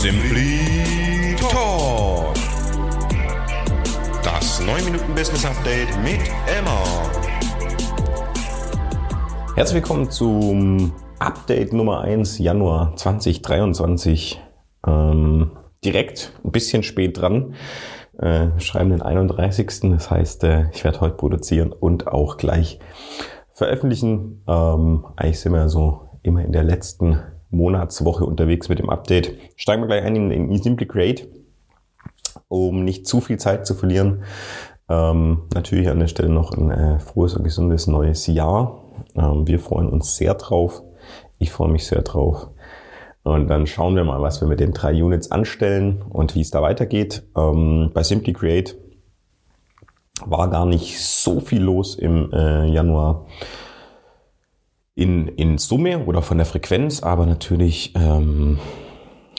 Simply Talk. Das 9 Minuten Business Update mit Emma. Herzlich willkommen zum Update Nummer 1 Januar 2023. Ähm, direkt ein bisschen spät dran. Äh, schreiben den 31. Das heißt, äh, ich werde heute produzieren und auch gleich veröffentlichen. Ähm, eigentlich sind wir so immer in der letzten Monatswoche unterwegs mit dem Update. Steigen wir gleich ein in, in Simply Create, um nicht zu viel Zeit zu verlieren. Ähm, natürlich an der Stelle noch ein äh, frohes und gesundes neues Jahr. Ähm, wir freuen uns sehr drauf. Ich freue mich sehr drauf. Und dann schauen wir mal, was wir mit den drei Units anstellen und wie es da weitergeht. Ähm, bei Simply Create war gar nicht so viel los im äh, Januar in, in Summe oder von der Frequenz, aber natürlich ähm,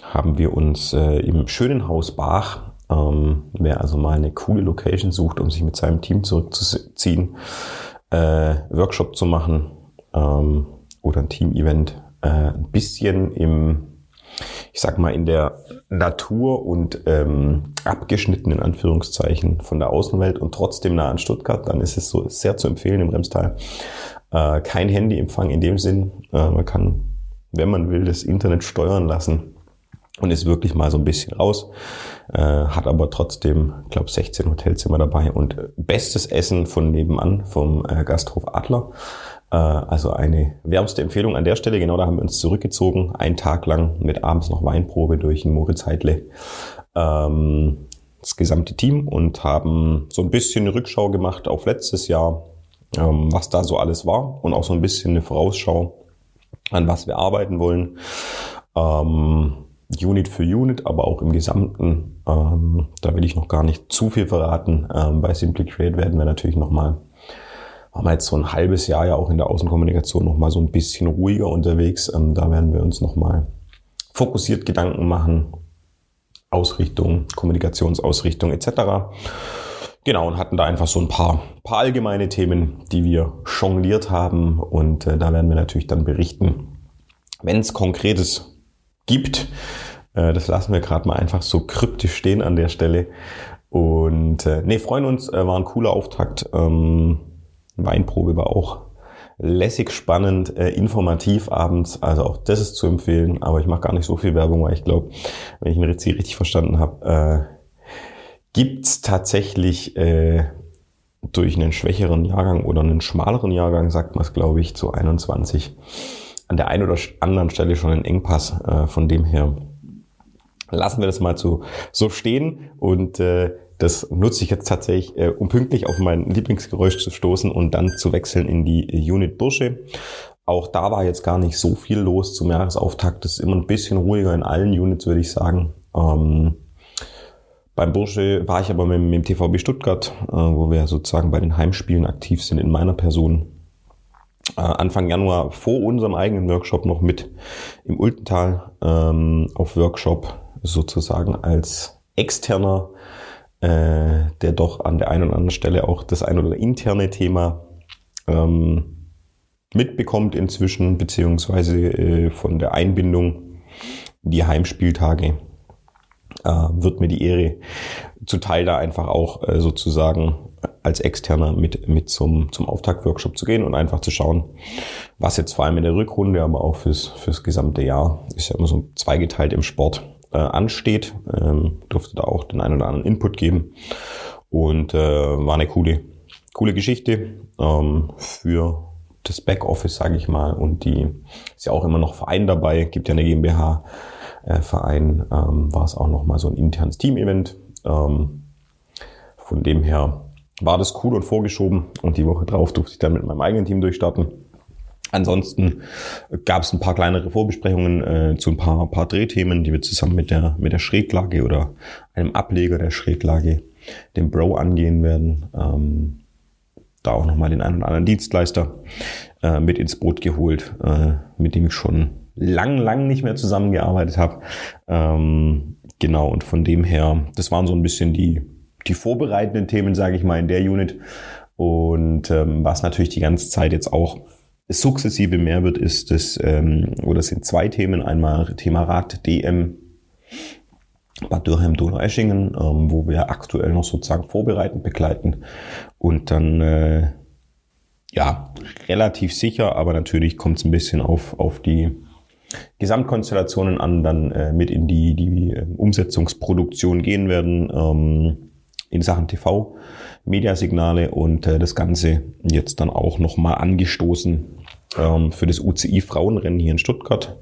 haben wir uns äh, im schönen Haus Bach, ähm, wer also mal eine coole Location sucht, um sich mit seinem Team zurückzuziehen, äh, Workshop zu machen ähm, oder ein Team-Event, äh, ein bisschen im, ich sag mal, in der Natur und ähm, abgeschnitten in Anführungszeichen von der Außenwelt und trotzdem nah an Stuttgart, dann ist es so sehr zu empfehlen im Remstal. Äh, kein Handyempfang in dem Sinn. Äh, man kann, wenn man will, das Internet steuern lassen und ist wirklich mal so ein bisschen raus. Äh, hat aber trotzdem, glaube 16 Hotelzimmer dabei und bestes Essen von nebenan vom äh, Gasthof Adler. Äh, also eine wärmste Empfehlung an der Stelle. Genau da haben wir uns zurückgezogen, einen Tag lang mit abends noch Weinprobe durch den Moritz Heidle. Ähm, das gesamte Team und haben so ein bisschen eine Rückschau gemacht auf letztes Jahr, ähm, was da so alles war und auch so ein bisschen eine Vorausschau, an was wir arbeiten wollen. Ähm, Unit für Unit, aber auch im Gesamten. Ähm, da will ich noch gar nicht zu viel verraten. Ähm, bei Simply Create werden wir natürlich nochmal, haben wir jetzt so ein halbes Jahr ja auch in der Außenkommunikation nochmal so ein bisschen ruhiger unterwegs. Ähm, da werden wir uns nochmal fokussiert Gedanken machen. Ausrichtung, Kommunikationsausrichtung etc. Genau, und hatten da einfach so ein paar, paar allgemeine Themen, die wir jongliert haben. Und äh, da werden wir natürlich dann berichten, wenn es Konkretes gibt. Äh, das lassen wir gerade mal einfach so kryptisch stehen an der Stelle. Und äh, nee, freuen uns, äh, war ein cooler Auftakt. Ähm, Weinprobe war auch lässig, spannend, äh, informativ abends. Also auch das ist zu empfehlen. Aber ich mache gar nicht so viel Werbung, weil ich glaube, wenn ich ihn richtig, richtig verstanden habe, äh, gibt's tatsächlich äh, durch einen schwächeren Jahrgang oder einen schmaleren Jahrgang, sagt man es, glaube ich, zu 21, an der einen oder anderen Stelle schon einen Engpass. Äh, von dem her lassen wir das mal so, so stehen und äh, das nutze ich jetzt tatsächlich, äh, um pünktlich auf mein Lieblingsgeräusch zu stoßen und dann zu wechseln in die Unit Bursche. Auch da war jetzt gar nicht so viel los zum Jahresauftakt. Das ist immer ein bisschen ruhiger in allen Units, würde ich sagen. Ähm, beim Bursche war ich aber mit, mit dem TVB Stuttgart, äh, wo wir sozusagen bei den Heimspielen aktiv sind in meiner Person. Äh, Anfang Januar vor unserem eigenen Workshop noch mit im Ultental ähm, auf Workshop sozusagen als externer, äh, der doch an der einen oder anderen Stelle auch das ein oder interne Thema ähm, mitbekommt inzwischen, beziehungsweise äh, von der Einbindung in die Heimspieltage äh, wird mir die Ehre zuteil, da einfach auch äh, sozusagen als Externer mit, mit zum, zum Auftaktworkshop zu gehen und einfach zu schauen, was jetzt vor allem in der Rückrunde, aber auch fürs, fürs gesamte Jahr, ist ja immer so zweigeteilt im Sport, äh, ansteht. Ähm, durfte da auch den einen oder anderen Input geben und äh, war eine coole, coole Geschichte ähm, für das Backoffice, sage ich mal. Und die ist ja auch immer noch Verein dabei, gibt ja eine GmbH äh, ähm, war es auch nochmal so ein internes Team-Event. Ähm, von dem her war das cool und vorgeschoben und die Woche drauf durfte ich dann mit meinem eigenen Team durchstarten. Ansonsten gab es ein paar kleinere Vorbesprechungen äh, zu ein paar, paar Drehthemen, die wir zusammen mit der, mit der Schräglage oder einem Ableger der Schräglage, dem Bro, angehen werden. Ähm, da auch nochmal den einen oder anderen Dienstleister äh, mit ins Boot geholt, äh, mit dem ich schon lang, lang nicht mehr zusammengearbeitet habe. Ähm, genau, und von dem her, das waren so ein bisschen die, die vorbereitenden Themen, sage ich mal, in der Unit. Und ähm, was natürlich die ganze Zeit jetzt auch sukzessive mehr wird, ist das, ähm, oder sind zwei Themen. Einmal Thema Rad DM Bad Dürheim, Donaueschingen, ähm, wo wir aktuell noch sozusagen vorbereitend begleiten und dann äh, ja relativ sicher, aber natürlich kommt es ein bisschen auf, auf die Gesamtkonstellationen an, dann äh, mit in die, die äh, Umsetzungsproduktion gehen werden ähm, in Sachen TV, Mediasignale und äh, das Ganze jetzt dann auch nochmal angestoßen ähm, für das UCI Frauenrennen hier in Stuttgart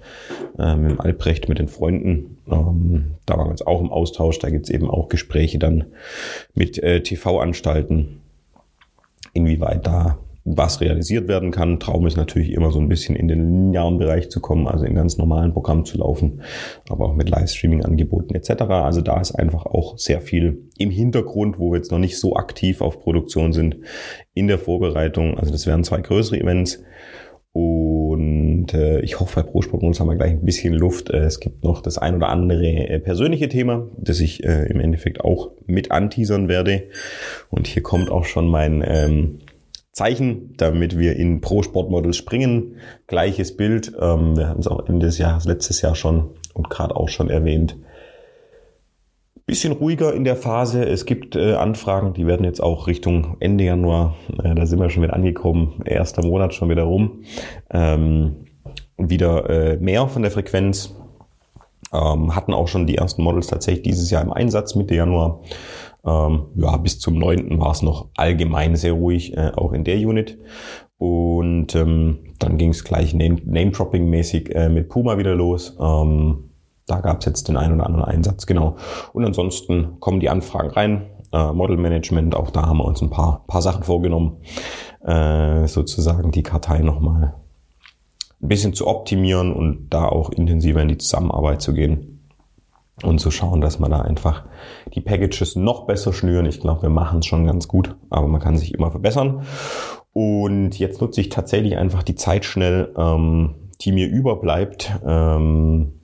äh, mit dem Albrecht, mit den Freunden. Ähm, da waren wir jetzt auch im Austausch. Da gibt's eben auch Gespräche dann mit äh, TV-Anstalten, inwieweit da was realisiert werden kann. Traum ist natürlich immer so ein bisschen in den linearen Bereich zu kommen, also in ganz normalen Programmen zu laufen, aber auch mit Livestreaming-Angeboten etc. Also da ist einfach auch sehr viel im Hintergrund, wo wir jetzt noch nicht so aktiv auf Produktion sind, in der Vorbereitung. Also das wären zwei größere Events. Und äh, ich hoffe, bei ProSport haben wir gleich ein bisschen Luft. Äh, es gibt noch das ein oder andere äh, persönliche Thema, das ich äh, im Endeffekt auch mit anteasern werde. Und hier kommt auch schon mein ähm, Zeichen, damit wir in Pro Sportmodels springen. Gleiches Bild. Ähm, wir hatten es auch Ende des Jahres, letztes Jahr schon und gerade auch schon erwähnt. Bisschen ruhiger in der Phase. Es gibt äh, Anfragen, die werden jetzt auch Richtung Ende Januar, äh, da sind wir schon wieder angekommen, erster Monat schon wieder rum, ähm, wieder äh, mehr von der Frequenz. Ähm, hatten auch schon die ersten Models tatsächlich dieses Jahr im Einsatz Mitte Januar. Ähm, ja, bis zum 9. war es noch allgemein sehr ruhig, äh, auch in der Unit. Und ähm, dann ging es gleich Name-Dropping-mäßig äh, mit Puma wieder los. Ähm, da gab es jetzt den einen oder anderen Einsatz, genau. Und ansonsten kommen die Anfragen rein. Äh, Model Management, auch da haben wir uns ein paar, paar Sachen vorgenommen, äh, sozusagen die Kartei nochmal ein bisschen zu optimieren und da auch intensiver in die Zusammenarbeit zu gehen und zu schauen, dass man da einfach die Packages noch besser schnüren. Ich glaube, wir machen es schon ganz gut, aber man kann sich immer verbessern. Und jetzt nutze ich tatsächlich einfach die Zeit schnell, ähm, die mir überbleibt, ähm,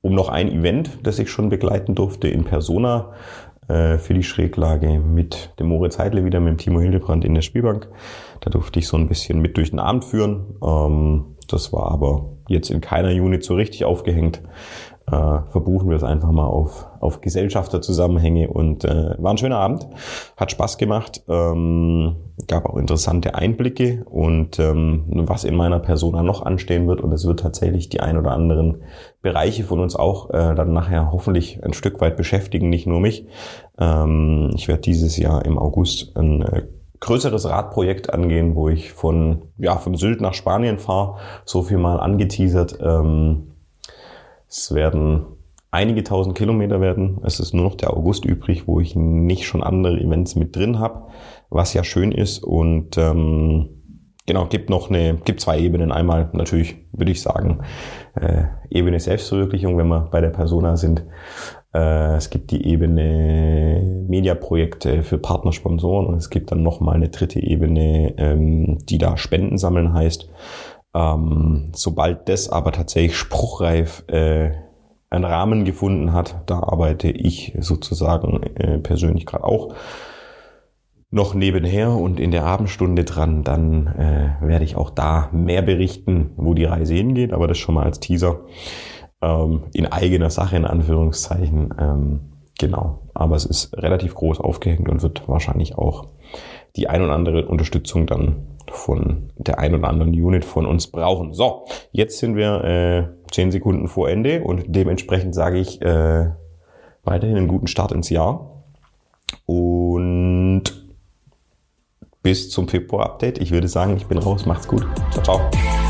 um noch ein Event, das ich schon begleiten durfte in Persona äh, für die Schräglage mit dem Moritz Heidle wieder, mit dem Timo Hildebrand in der Spielbank. Da durfte ich so ein bisschen mit durch den Abend führen. Ähm, das war aber jetzt in keiner Unit so richtig aufgehängt äh, verbuchen wir es einfach mal auf, auf Gesellschafterzusammenhänge und äh, war ein schöner Abend, hat Spaß gemacht, ähm, gab auch interessante Einblicke und ähm, was in meiner Persona noch anstehen wird und es wird tatsächlich die ein oder anderen Bereiche von uns auch äh, dann nachher hoffentlich ein Stück weit beschäftigen, nicht nur mich. Ähm, ich werde dieses Jahr im August ein äh, größeres Radprojekt angehen, wo ich von, ja, von Sylt nach Spanien fahre, so viel mal angeteasert. Ähm, es werden einige tausend Kilometer werden. Es ist nur noch der August übrig, wo ich nicht schon andere Events mit drin habe, was ja schön ist. Und ähm, genau, gibt noch eine, gibt zwei Ebenen. Einmal natürlich, würde ich sagen, äh, Ebene Selbstverwirklichung, wenn wir bei der Persona sind. Äh, es gibt die Ebene Mediaprojekte für Partnersponsoren und es gibt dann nochmal eine dritte Ebene, ähm, die da Spenden sammeln heißt. Ähm, sobald das aber tatsächlich spruchreif äh, einen Rahmen gefunden hat, da arbeite ich sozusagen äh, persönlich gerade auch noch nebenher und in der Abendstunde dran, dann äh, werde ich auch da mehr berichten, wo die Reise hingeht, aber das schon mal als Teaser ähm, in eigener Sache in Anführungszeichen. Ähm, genau, aber es ist relativ groß aufgehängt und wird wahrscheinlich auch die ein oder andere Unterstützung dann von der ein oder anderen Unit von uns brauchen. So, jetzt sind wir äh, 10 Sekunden vor Ende und dementsprechend sage ich äh, weiterhin einen guten Start ins Jahr und bis zum Februar-Update. Ich würde sagen, ich bin raus. Macht's gut. Ciao, ciao.